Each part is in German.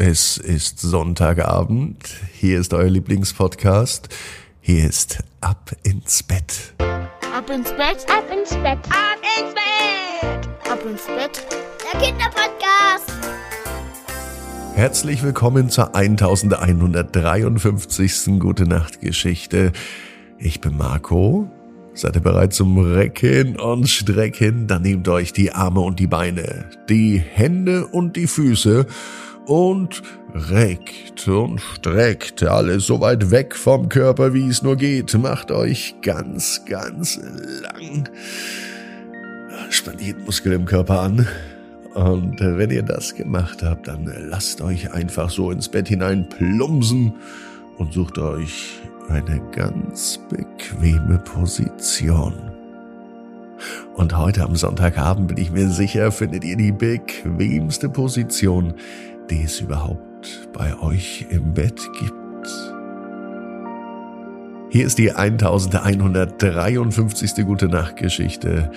Es ist Sonntagabend. Hier ist euer Lieblingspodcast. Hier ist Ab ins Bett. Ab ins Bett, Ab ins Bett. Ab ins Bett. ab ins Bett. Der Kinderpodcast. Herzlich willkommen zur 1153. Gute Nacht Geschichte. Ich bin Marco. Seid ihr bereit zum Recken und Strecken? Dann nehmt euch die Arme und die Beine, die Hände und die Füße und reckt und streckt alles so weit weg vom Körper, wie es nur geht. Macht euch ganz, ganz lang. Spannt jeden Muskel im Körper an. Und wenn ihr das gemacht habt, dann lasst euch einfach so ins Bett hinein plumpsen und sucht euch eine ganz bequeme Position. Und heute am Sonntagabend bin ich mir sicher, findet ihr die bequemste Position, die es überhaupt bei euch im Bett gibt. Hier ist die 1153. Gute Nacht Geschichte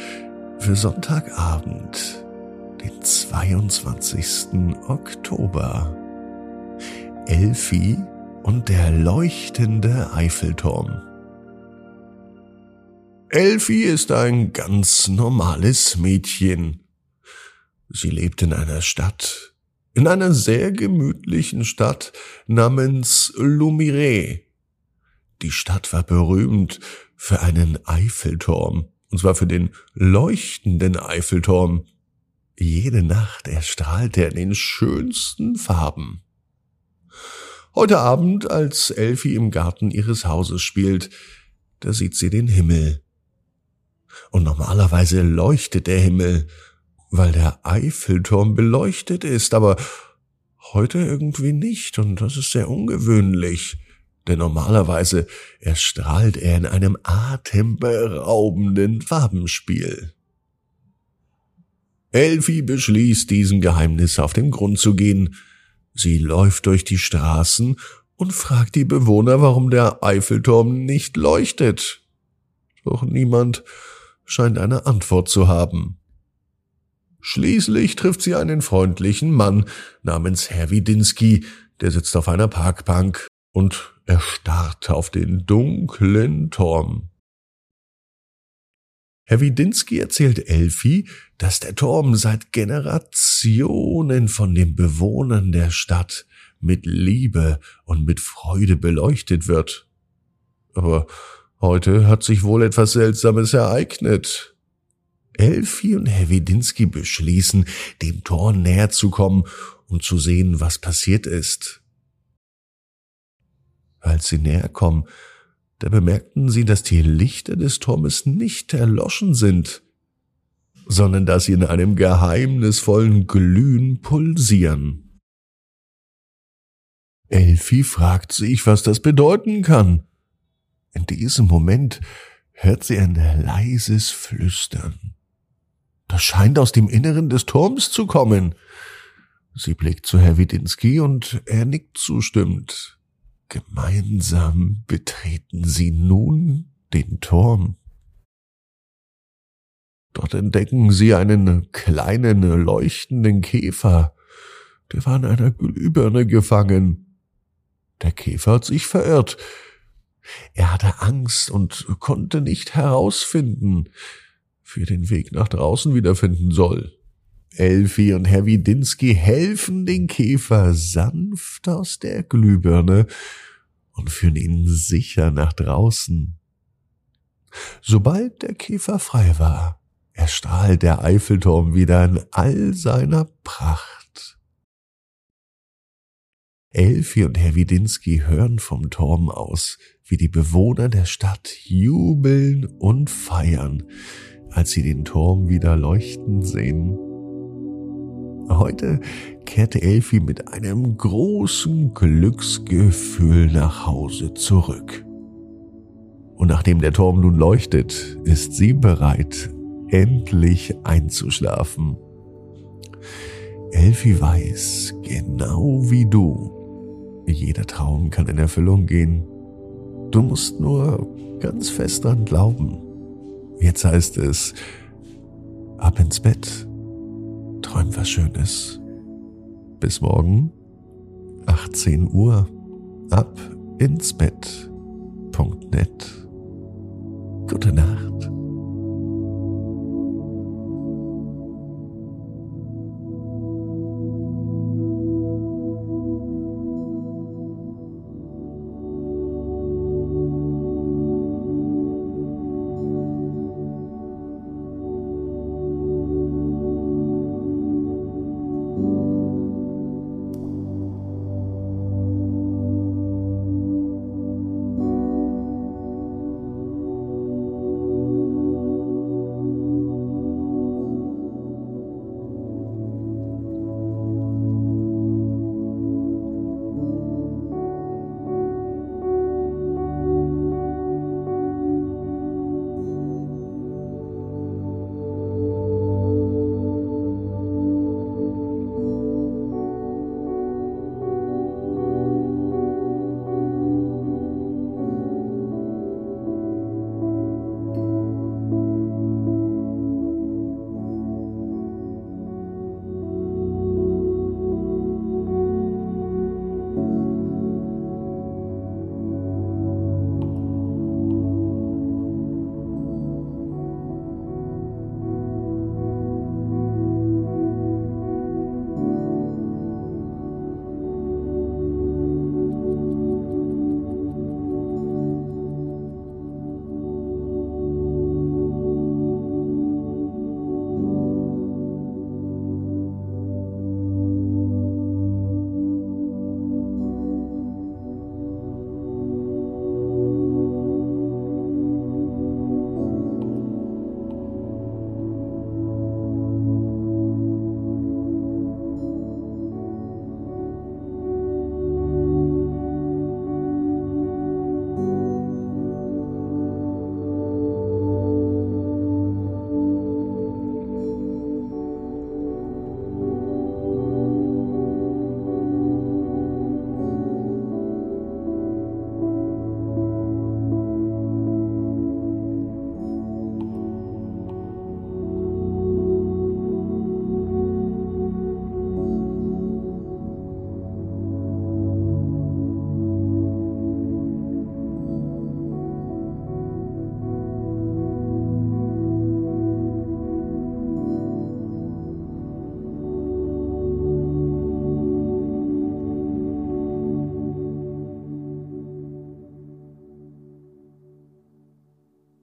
für Sonntagabend, den 22. Oktober. Elfi und der leuchtende Eiffelturm. Elfi ist ein ganz normales Mädchen. Sie lebt in einer Stadt, in einer sehr gemütlichen Stadt namens Lumire. Die Stadt war berühmt für einen Eiffelturm, und zwar für den leuchtenden Eiffelturm. Jede Nacht erstrahlt er in den schönsten Farben. Heute Abend, als Elfi im Garten ihres Hauses spielt, da sieht sie den Himmel. Und normalerweise leuchtet der Himmel, weil der Eiffelturm beleuchtet ist, aber heute irgendwie nicht, und das ist sehr ungewöhnlich, denn normalerweise erstrahlt er in einem atemberaubenden Farbenspiel. Elfi beschließt, diesem Geheimnis auf den Grund zu gehen, Sie läuft durch die Straßen und fragt die Bewohner, warum der Eiffelturm nicht leuchtet. Doch niemand scheint eine Antwort zu haben. Schließlich trifft sie einen freundlichen Mann namens Herr Widinski, der sitzt auf einer Parkbank und erstarrt auf den dunklen Turm. Herr Widinski erzählt Elfi, dass der Turm seit Generationen von den Bewohnern der Stadt mit Liebe und mit Freude beleuchtet wird. Aber heute hat sich wohl etwas Seltsames ereignet. Elfi und Herr Widinski beschließen, dem Turm näher zu kommen, um zu sehen, was passiert ist. Als sie näher kommen, da bemerkten sie, dass die Lichter des Turmes nicht erloschen sind, sondern dass sie in einem geheimnisvollen Glühen pulsieren. Elfi fragt sich, was das bedeuten kann. In diesem Moment hört sie ein leises Flüstern. Das scheint aus dem Inneren des Turms zu kommen. Sie blickt zu Herr Widinski und er nickt zustimmend. Gemeinsam betreten sie nun den Turm. Dort entdecken sie einen kleinen leuchtenden Käfer, der war in einer Glühbirne gefangen. Der Käfer hat sich verirrt. Er hatte Angst und konnte nicht herausfinden, er den Weg nach draußen wiederfinden soll. Elfi und Herr Widinski helfen den Käfer sanft aus der Glühbirne und führen ihn sicher nach draußen. Sobald der Käfer frei war, erstrahlt der Eiffelturm wieder in all seiner Pracht. Elfi und Herr Widinski hören vom Turm aus, wie die Bewohner der Stadt jubeln und feiern, als sie den Turm wieder leuchten sehen. Heute kehrte Elfi mit einem großen Glücksgefühl nach Hause zurück. Und nachdem der Turm nun leuchtet, ist sie bereit, endlich einzuschlafen. Elfi weiß, genau wie du, jeder Traum kann in Erfüllung gehen. Du musst nur ganz fest dran glauben. Jetzt heißt es, ab ins Bett träum was Schönes. Bis morgen, 18 Uhr ab ins Bett.net. Gute Nacht.